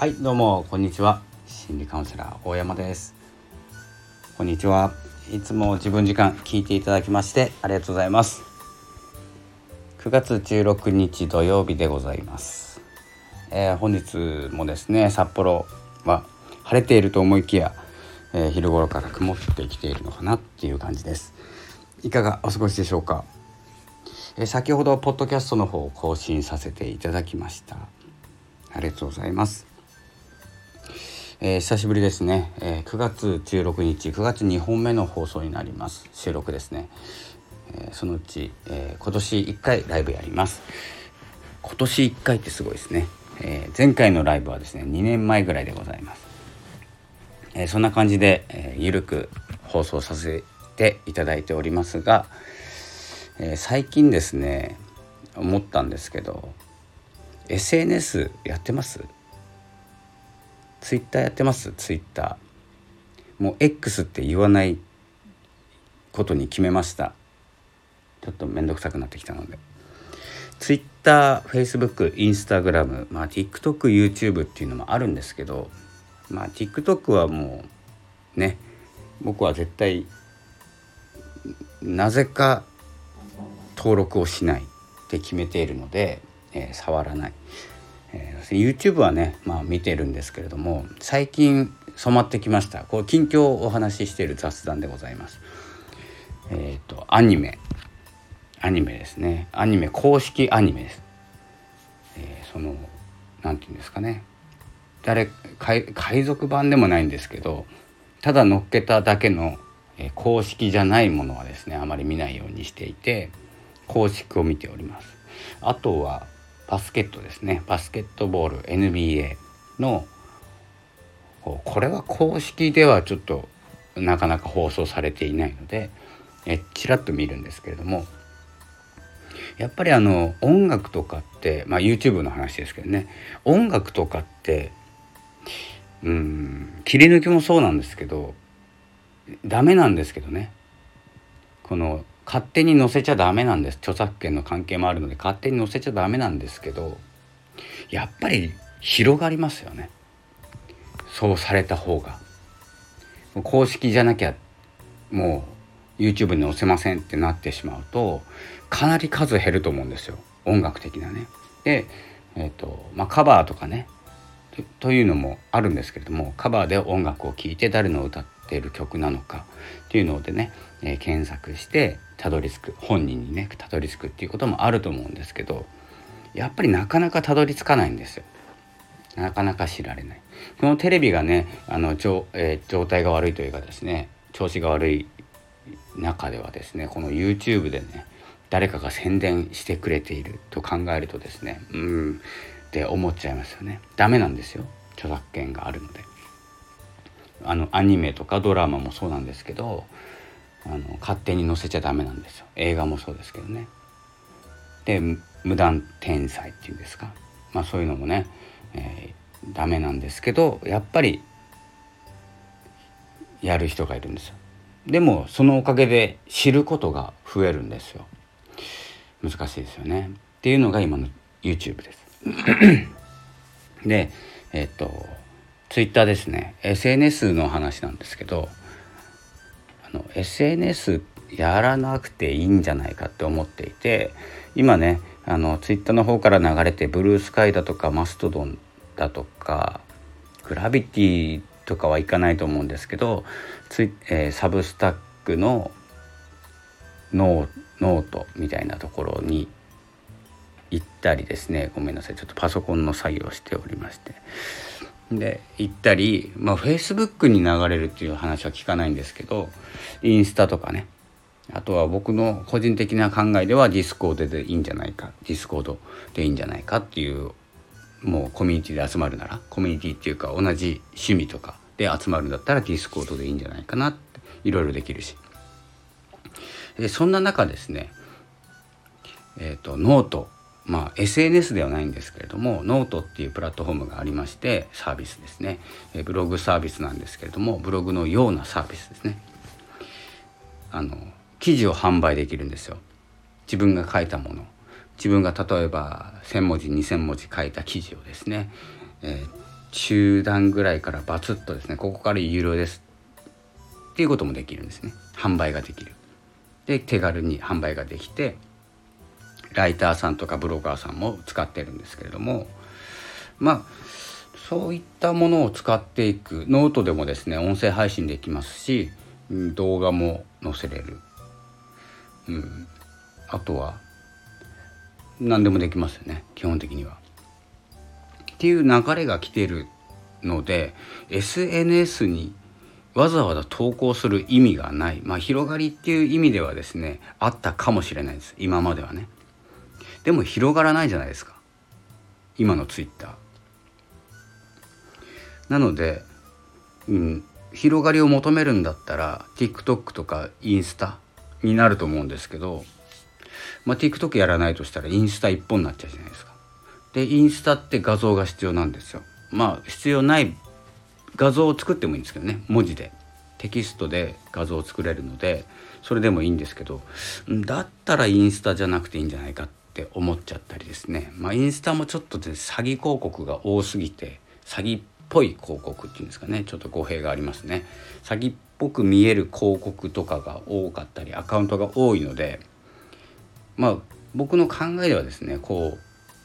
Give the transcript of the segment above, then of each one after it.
はいどうもこんにちは。心理カウンセラー大山です。こんにちは。いつも自分時間聞いていただきましてありがとうございます。9月16日土曜日でございます、えー、本日もですね札幌は晴れていると思いきや、えー、昼頃から曇ってきているのかなっていう感じです。いかがお過ごしでしょうか、え、先ほどポッドキャストの方を更新させていただきました。ありがとうございます。えー、久しぶりですね、えー、9月16日9月2本目の放送になります。収録ですね、えー、そのうち、え今年1回ライブやります。今年1回ってすごいですね、え前回のライブはですね2年前ぐらいでございます、えそんな感じで、えー、ゆるく放送させていただいておりますが、え最近ですね思ったんですけど SNS やってます？ツイッターやってます？ツイッターもう X って言わないことに決めました。ちょっと面倒くさくなってきたので。ツイッター、フェイスブック、インスタグラム、まあ TikTok、YouTube っていうのもあるんですけどまあ TikTok はもうね僕は絶対なぜか登録をしないって決めているので、えー、触らない。えー、YouTube はね、まあ、見てるんですけれども最近染まってきましたこう近況をお話ししている雑談でございます。えっ、ー、とアニメアニメですねアニメ公式アニメです。えー、そのなんていうんですかね誰海賊版でもないんですけどただ乗っけただけの、えー、公式じゃないものはですねあまり見ないようにしていて公式を見ております。あとはバスケットですね。バスケットボール NBA のこれは公式ではちょっとなかなか放送されていないのでえちらっと見るんですけれどもやっぱりあの音楽とかってまあ YouTube の話ですけどね。音楽とかってうん切り抜きもそうなんですけどダメなんですけどね。この勝手に載せちゃダメなんです。著作権の関係もあるので勝手に載せちゃダメなんですけどやっぱり広がりますよね。そうされた方が。公式じゃなきゃもう YouTube に載せませんってなってしまうとかなり数減ると思うんですよ。音楽的なね。で、えーとまあ、カバーとかね。というのもあるんですけれどもカバーで音楽を聴いて誰の歌っている曲なのかっていうのでね、えー、検索してたどり着く本人にねたどり着くっていうこともあると思うんですけどやっぱりなかなかたどり着かないんですよ。なかなか知られない。このテレビがねあの,、えー、状態が悪いというかですね調子が悪い中ではですねこの YouTube でね誰かが宣伝してくれていると考えるとですねうんって思っちゃいますよね。ダメなんですよ著作権があるので。あのアニメとかドラマもそうなんですけどあの勝手に載せちゃダメなんですよ映画もそうですけどね。で無断転載っていうんですか、まあ、そういうのもね、えー、ダメなんですけどやっぱりやる人がいるんですよ。でもそのおかげで知ることが増えるんですよ。難しいですよね。っていうのが今の YouTube です。でえっ、と Twitter ですね SNS の話なんですけどあの SNS やらなくていいんじゃないかって思っていて今ねあのツイッターの方から流れてブルースカイだとかマストドンだとかグラビティとかはいかないと思うんですけどツイ、えー、サブスタックのノートみたいなところに行ったりですね。ごめんなさい。ちょっとパソコンの作業をしておりまして。で行ったりまあフェイスブックに流れるっていう話は聞かないんですけどインスタとかね。あとは僕の個人的な考えではディスコードでいいんじゃないか。ディスコードでいいんじゃないかっていうもうコミュニティで集まるなら。コミュニティっていうか同じ趣味とかで集まるんだったらディスコードでいいんじゃないかなっていろいろできるし。でそんな中ですねえっ、ー、とノート。まあ、SNS ではないんですけれどもノートっていうプラットフォームがありましてサービスですね。ブログサービスなんですけれどもブログのようなサービスですね。あの記事を販売できるんですよ。自分が書いたもの。自分が例えば1,000文字2,000文字書いた記事をですね、え中段ぐらいからバツッとですねここから有料ですっていうこともできるんですね。販売ができる。で手軽に販売ができてライターさんとかブロガーさんも使ってるんですけれどもまあそういったものを使っていくノートでもですね音声配信できますし動画も載せれる、うん、あとは何でもできますよね基本的には。っていう流れが来てるので SNS にわざわざ投稿する意味がない。まあ広がりっていう意味ではですねあったかもしれないです。今まではね。でも広がらないじゃないですか今のツイッターなので、うん、広がりを求めるんだったら TikTok とかインスタになると思うんですけど、まあ、TikTok やらないとしたらインスタ一本になっちゃうじゃないですか。でインスタって画像が必要なんですよ。まあ必要ない画像を作ってもいいんですけどね文字でテキストで画像を作れるのでそれでもいいんですけどだったらインスタじゃなくていいんじゃないかっって思っちゃったりですね。まあインスタもちょっとで詐欺広告が多すぎて詐欺っぽい広告っていうんですかね。ちょっと語弊がありますね。詐欺っぽく見える広告とかが多かったりアカウントが多いのでまあ僕の考えではですねこう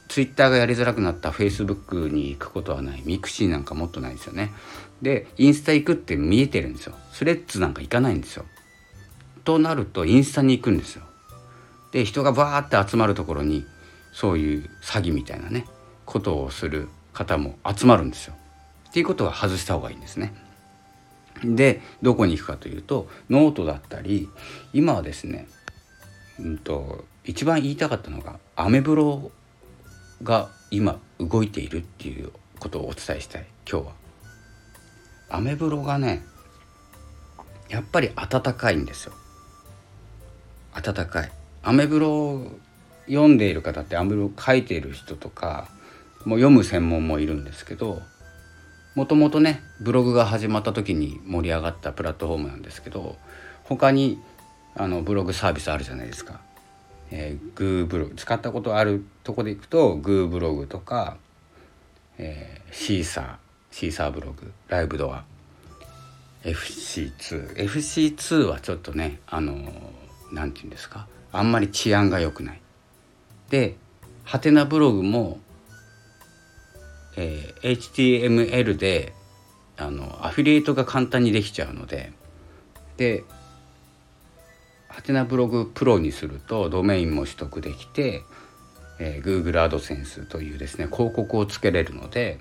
ツイッターがやりづらくなったフェイスブックに行くことはない。ミクシーなんかもっとないですよね。でインスタ行くって見えてるんですよ。スレッズなんか行かないんですよ。となるとインスタに行くんですよ。で人がバーって集まるところにそういう詐欺みたいなねことをする方も集まるんですよっていうことは外した方がいいんですねでどこに行くかというとノートだったり今はですねうんと一番言いたかったのがアメブロが今動いているっていうことをお伝えしたい今日は。アメブロがねやっぱり暖かいんですよ。暖かい。アメブロを読んでいる方ってアメブロを書いている人とかもう読む専門もいるんですけどもともとねブログが始まった時に盛り上がったプラットフォームなんですけど他にあのブログサービスあるじゃないですか。えー、グーブログ使ったことあるとこでいくとグーブログとか、えー、シーサーシーサーブログライブドア FC2FC2 はちょっとねあの何、て言うんですか？あんまり治安が良くない。でハテナブログも、えー、HTML であのアフィリエイトが簡単にできちゃうのででハテナブログプロにするとドメインも取得できて、えー、Google アドセンスというですね広告をつけれるので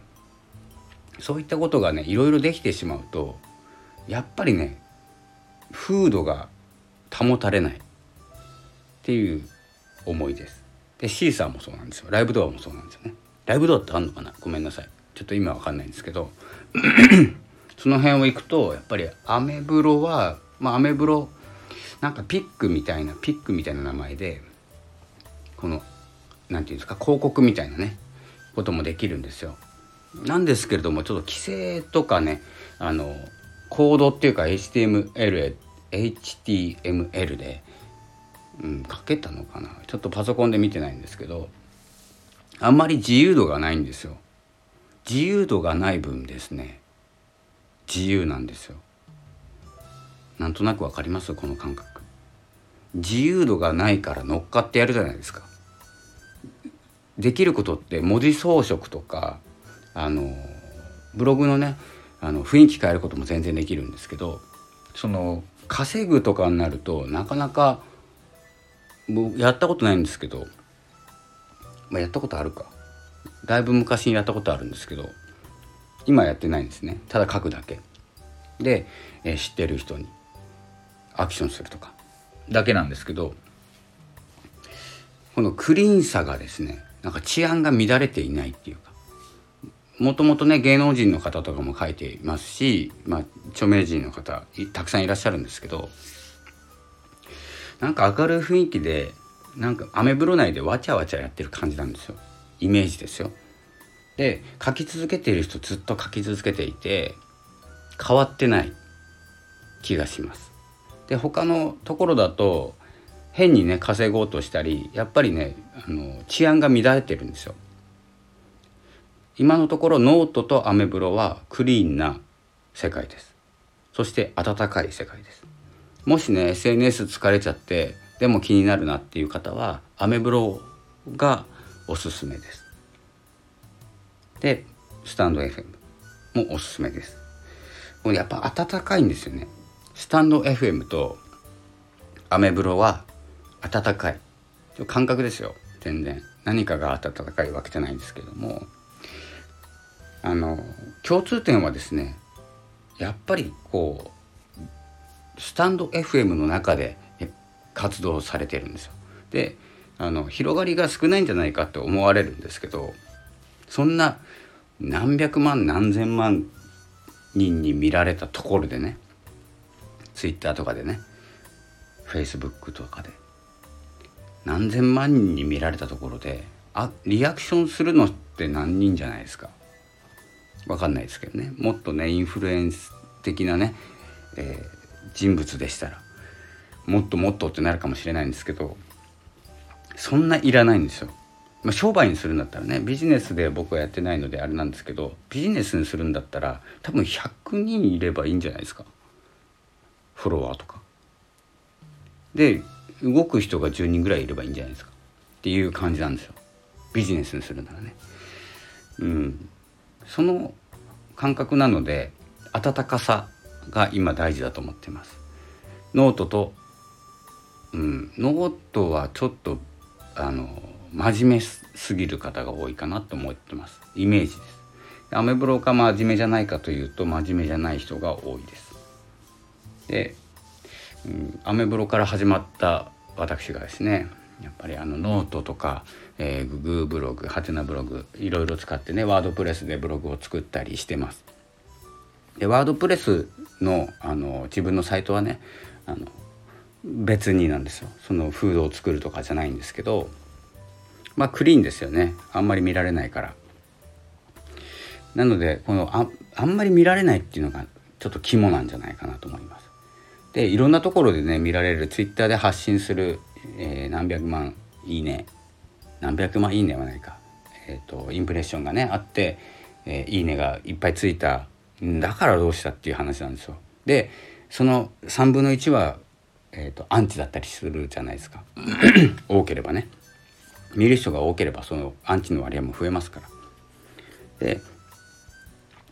そういったことがねいろいろできてしまうとやっぱりね風土が保たれないっていう思いです。でシーサーもそうなんですよライブドアもそうなんですよね。ライブドアってあるのかな？ごめんなさいちょっと今わかんないんですけど その辺を行くとやっぱりアメブロはまあアメブロなんかピックみたいなピックみたいな名前でこの何て言うんですか広告みたいなねこともできるんですよ。なんですけれどもちょっと規制とかねあのコードっていうか HTML, HTML で、うん、書けたのかなちょっとパソコンで見てないんですけどあんまり自由度がないんですよ。自由度がない分ですね自由なんですよ。なんとなくわかります？この感覚。自由度がないから乗っかってやるじゃないですか。できることって文字装飾とかあのブログのねあの雰囲気変えることも全然できるんですけどその稼ぐとかになるとなかなか僕やったことないんですけど、まあ、やったことあるか。だいぶ昔にやったことあるんですけど今やってないんですね。ただ書くだけ。で、えー、知ってる人にアクションするとか。だけなんですけどこのクリーンさがですねなんか治安が乱れていないっていうか。もともとね芸能人の方とかも書いていますし、まあ、著名人の方たくさんいらっしゃるんですけどなんか明るい雰囲気でなんかアメブロ内でわちゃわちゃやってる感じなんですよイメージですよ。で書き続けている人ずっと書き続けていて変わってない気がします。で他のところだと変にね稼ごうとしたりやっぱりねあの治安が乱れてるんですよ。今のところノートとアメブロはクリーンな世界ですそして温かい世界ですもしね SNS 疲れちゃってでも気になるなっていう方はアメブロがおすすめです。でスタンド FM もおすすめです。もうやっぱ温かいんですよね。スタンド FM とアメブロは温かい。感覚ですよ。全然。何かが温かいわけじゃないんですけども。あの共通点はですねやっぱりこうスタンド FM の中で活動されてるんですよ。であの広がりが少ないんじゃないかって思われるんですけどそんな何百万何千万人に見られたところでね Twitter とかでね Facebook とかで何千万人に見られたところであリアクションするのって何人じゃないですか分かんないですけどねもっとねインフルエンス的なね、えー、人物でしたらもっともっとってなるかもしれないんですけどそんないらないんですよ。まあ、商売にするんだったらねビジネスで僕はやってないのであれなんですけどビジネスにするんだったら多分100人いればいいんじゃないですかフォロワーとか。で動く人が10人ぐらいいればいいんじゃないですかっていう感じなんですよビジネスにするならね。うんその感覚なので温かさが今大事だと思ってます。ノートと、うん、ノートはちょっとあの真面目すぎる方が多いかなと思ってます。イメージです。アメブロか真面目じゃないかというと真面目じゃない人が多いです。で、うん、アメブロから始まった私がですねやっぱりあのノートとか、えー、 gooブログハテナブログいろいろ使ってねワードプレスでブログを作ったりしてます。でワードプレスのあの自分のサイトはねあの別になんですよ。そのフードを作るとかじゃないんですけどまあクリーンですよね。あんまり見られないから。なのでこのああんまり見られないっていうのがちょっと肝なんじゃないかなと思います。でいろんなところでね見られる。ツイッターで発信するえー、何百万いいね。何百万いいねはないか、えーと、インプレッションがねあって、えー、いいねがいっぱいついただからどうしたっていう話なんですよ。でその3分の1は、えーと、アンチだったりするじゃないですか 多ければね見る人が多ければそのアンチの割合も増えますから。で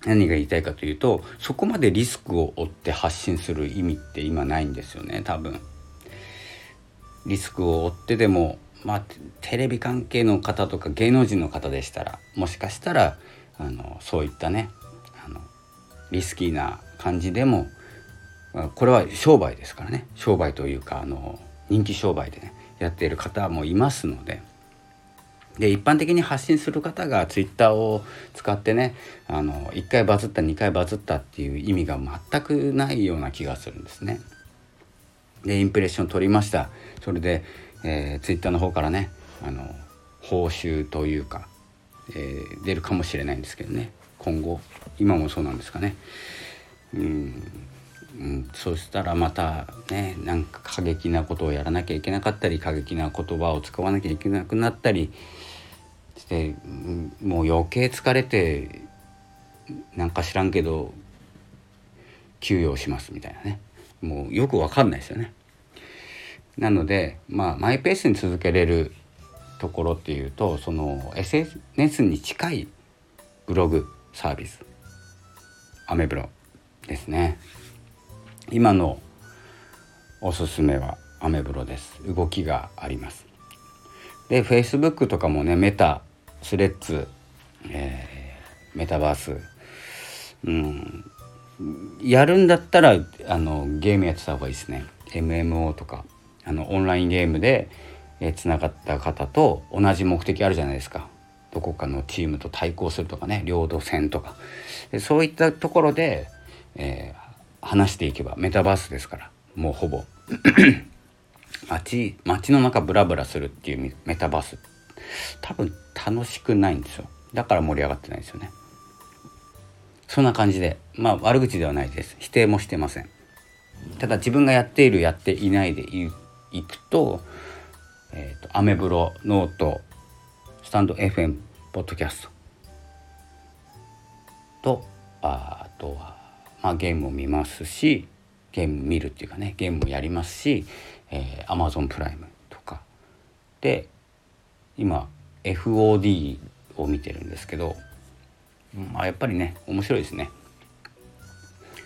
何が言いたいかというとそこまでリスクを負って発信する意味って今ないんですよね多分。リスクを負ってでもまあテレビ関係の方とか芸能人の方でしたらもしかしたらあのそういったねリスキーな感じでもこれは商売ですからね商売というかあの人気商売でねやっている方もいますので。で一般的に発信する方がツイッターを使ってねあの1回バズった2回バズったっていう意味が全くないような気がするんですね。でインプレッション取りましたそれで、えー、ツイッターの方からねあの報酬というか、えー、出るかもしれないんですけどね今後今もそうなんですかね。うん。うん、そしたらまたねなんか過激なことをやらなきゃいけなかったり過激な言葉を使わなきゃいけなくなったりして、もう余計疲れてなんか知らんけど休養しますみたいなね。もうよくわかんないですよね。なのでまあマイペースに続けれるところっていうとその SNS に近いブログサービス。アメブロですね。今のおすすめはアメブロです。動きがあります。で Facebook とかもねメタスレッズ、えー、メタバースうん。やるんだったらあのゲームやってた方がいいですね。MMO とか。あのオンラインゲームでつながった方と同じ目的あるじゃないですか。どこかのチームと対抗するとかね領土戦とか。そういったところで、えー、話していけばメタバースですからもうほぼ。街街の中ブラブラするっていうメタバース。多分楽しくないんですよ。だから盛り上がってないですよね。そんな感じで。まあ悪口ではないです。否定もしてません。ただ自分がやっているやっていないでいくと,、えーと、アメブロノートタンド FM ポッドキャストとあとは、まあ、ゲームを見ますしゲーム見るっていうかねゲームもやりますし、えー、Amazon プライムとかで今 FOD を見てるんですけど、まあ、やっぱりね面白いですね。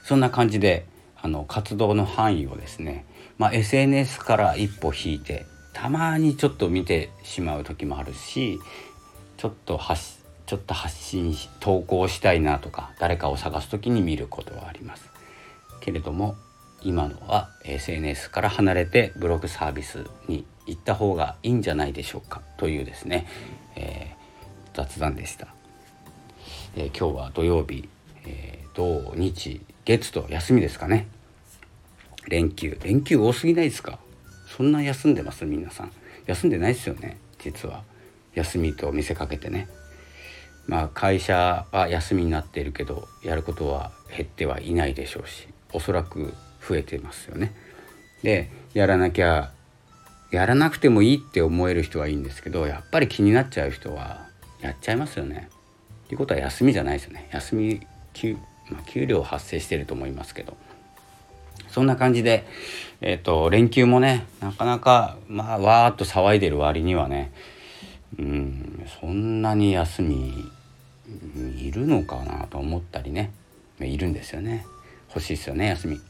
そんな感じであの活動の範囲をですね、まあ、SNS から一歩引いてたまにちょっと見てしまう時もあるしちょっと発ちょっと発信し投稿したいなとか誰かを探す時に見ることはあります。けれども今のは SNS から離れてブログサービスに行った方がいいんじゃないでしょうかというですね、えー、雑談でした、えー、今日は土曜日、えー、土日月と休みですかね。連休。連休多すぎないですか？そんな休んでます？皆さん休んでないですよね実は休みと見せかけてねまあ会社は休みになっているけどやることは減ってはいないでしょうしおそらく増えてますよね。でやらなきゃやらなくてもいいって思える人はいいんですけどやっぱり気になっちゃう人はやっちゃいますよね。っていうことは休みじゃないですよね。休み給,、まあ、給料発生してると思いますけどそんな感じで、えーと、連休もねなかなかまあわーっと騒いでる割にはねうんそんなに休みいるのかなと思ったりねいるんですよね。欲しいですよね休み。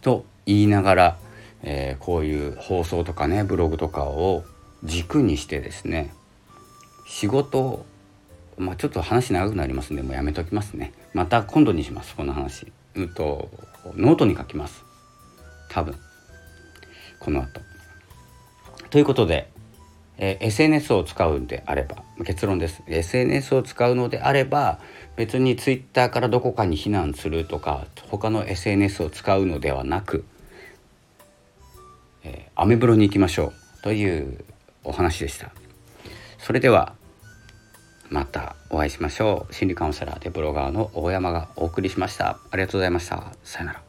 と言いながら、えー、こういう放送とかねブログとかを軸にしてですね仕事まあちょっと話長くなりますんでもうやめときますね。また今度にしますこの話。うんとノートに書きます。多分。この後。ということで、えー、SNS を使うんであれば結論です。SNS を使うのであれば別に Twitter からどこかに避難するとか他の SNS を使うのではなく、えー、アメブロに行きましょう。というお話でした。それではまたお会いしましょう。心理カウンセラーでブロガーの大山がお送りしました。ありがとうございました。さよなら。